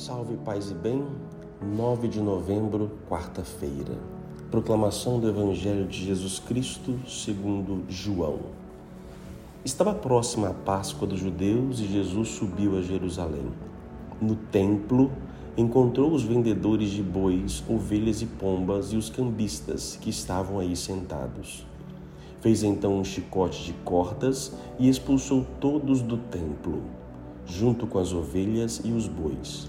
Salve paz e bem, 9 de novembro, quarta-feira. Proclamação do Evangelho de Jesus Cristo segundo João. Estava próxima a Páscoa dos judeus e Jesus subiu a Jerusalém. No templo, encontrou os vendedores de bois, ovelhas e pombas e os cambistas que estavam aí sentados. Fez então um chicote de cordas e expulsou todos do templo, junto com as ovelhas e os bois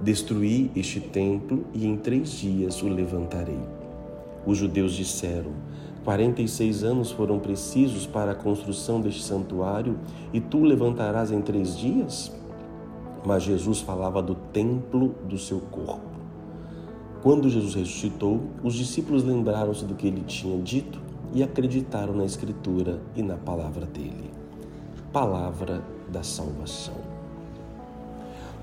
Destruí este templo e em três dias o levantarei. Os judeus disseram: Quarenta e seis anos foram precisos para a construção deste santuário e tu levantarás em três dias? Mas Jesus falava do templo do seu corpo. Quando Jesus ressuscitou, os discípulos lembraram-se do que ele tinha dito e acreditaram na Escritura e na palavra dele. Palavra da salvação.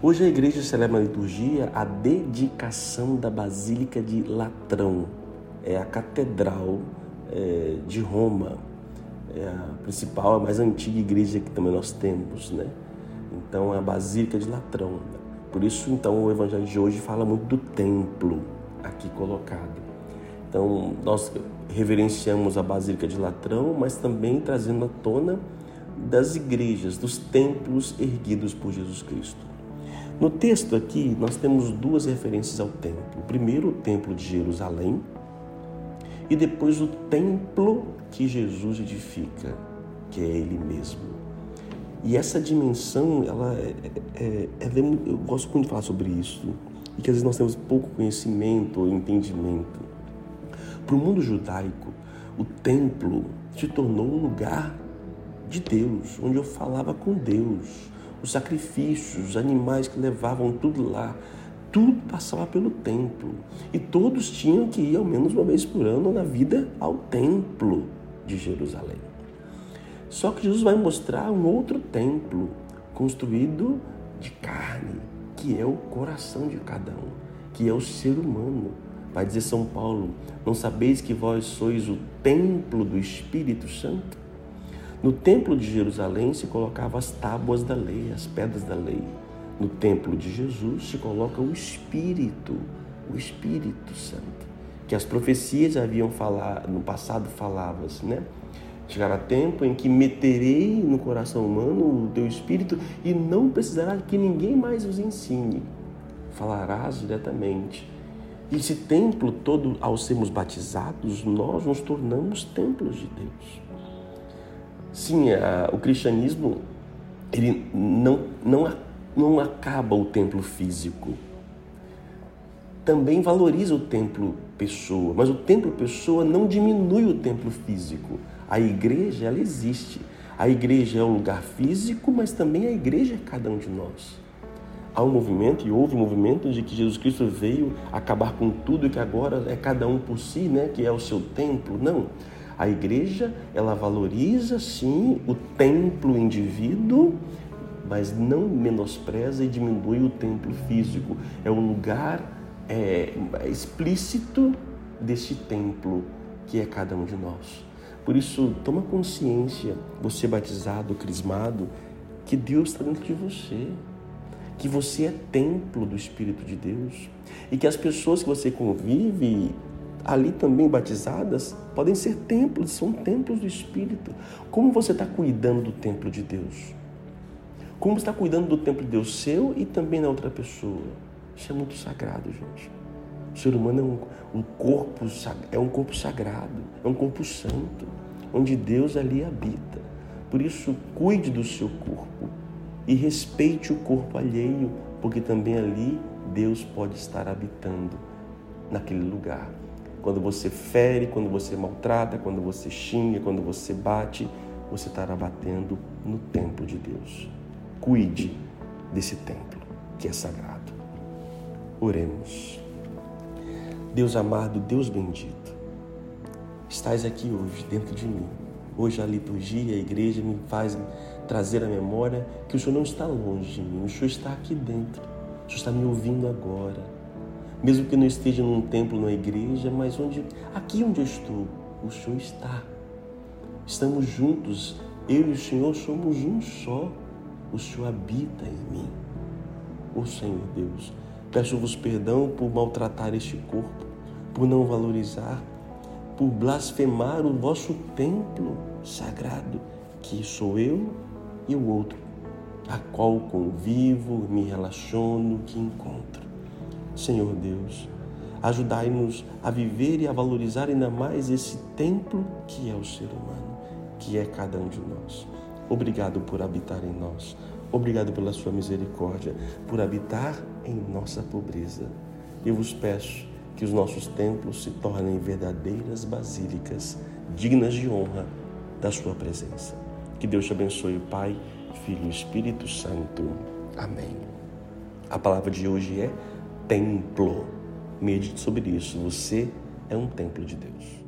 Hoje a igreja celebra na liturgia a dedicação da Basílica de Latrão. É a catedral é, de Roma. É a principal, a mais antiga igreja que também nós temos, né? Então é a Basílica de Latrão. Por isso, então, o evangelho de hoje fala muito do templo aqui colocado. Então, nós reverenciamos a Basílica de Latrão, mas também trazendo à tona das igrejas, dos templos erguidos por Jesus Cristo. No texto aqui, nós temos duas referências ao templo. Primeiro, o templo de Jerusalém, e depois o templo que Jesus edifica, que é Ele mesmo. E essa dimensão, ela é, é, é, eu gosto muito de falar sobre isso, e que às vezes nós temos pouco conhecimento ou entendimento. Para o mundo judaico, o templo se tornou um lugar de Deus, onde eu falava com Deus, os sacrifícios, os animais que levavam tudo lá, tudo passava pelo templo. E todos tinham que ir ao menos uma vez por ano na vida ao templo de Jerusalém. Só que Jesus vai mostrar um outro templo construído de carne, que é o coração de cada um, que é o ser humano. Vai dizer São Paulo: Não sabeis que vós sois o templo do Espírito Santo? No templo de Jerusalém se colocava as tábuas da lei, as pedras da lei. No templo de Jesus se coloca o Espírito, o Espírito Santo, que as profecias haviam falado, no passado falavam, né? Chegará tempo em que meterei no coração humano o teu espírito e não precisará que ninguém mais os ensine. Falarás diretamente. Esse templo todo, ao sermos batizados, nós nos tornamos templos de Deus. Sim, a, o cristianismo ele não, não, não acaba o templo físico. Também valoriza o templo pessoa, mas o templo pessoa não diminui o templo físico. A igreja, ela existe. A igreja é um lugar físico, mas também a igreja é cada um de nós. Há um movimento, e houve um movimento, de que Jesus Cristo veio acabar com tudo e que agora é cada um por si, né? que é o seu templo. Não. A igreja, ela valoriza sim o templo indivíduo, mas não menospreza e diminui o templo físico. É o lugar é, explícito desse templo que é cada um de nós. Por isso, toma consciência, você batizado, crismado, que Deus está dentro de você, que você é templo do Espírito de Deus e que as pessoas que você convive ali também batizadas, podem ser templos, são templos do Espírito. Como você está cuidando do templo de Deus? Como está cuidando do templo de Deus seu e também da outra pessoa? Isso é muito sagrado, gente. O ser humano é um, um corpo, é um corpo sagrado, é um corpo santo, onde Deus ali habita. Por isso, cuide do seu corpo e respeite o corpo alheio, porque também ali Deus pode estar habitando naquele lugar. Quando você fere, quando você maltrata, quando você xinga, quando você bate, você estará batendo no templo de Deus. Cuide desse templo que é sagrado. Oremos. Deus amado, Deus bendito, estás aqui hoje dentro de mim. Hoje a liturgia, a igreja me faz trazer à memória que o Senhor não está longe de mim, o Senhor está aqui dentro, o Senhor está me ouvindo agora. Mesmo que não esteja num templo, numa igreja, mas onde, aqui onde eu estou, o Senhor está. Estamos juntos, eu e o Senhor somos um só. O Senhor habita em mim. O Senhor Deus, peço-vos perdão por maltratar este corpo, por não valorizar, por blasfemar o vosso templo sagrado, que sou eu e o outro, a qual convivo, me relaciono, que encontro. Senhor Deus, ajudai-nos a viver e a valorizar ainda mais esse templo que é o ser humano, que é cada um de nós. Obrigado por habitar em nós. Obrigado pela sua misericórdia, por habitar em nossa pobreza. Eu vos peço que os nossos templos se tornem verdadeiras basílicas, dignas de honra da sua presença. Que Deus te abençoe, Pai, Filho e Espírito Santo. Amém. A palavra de hoje é templo. Medite sobre isso. Você é um templo de Deus.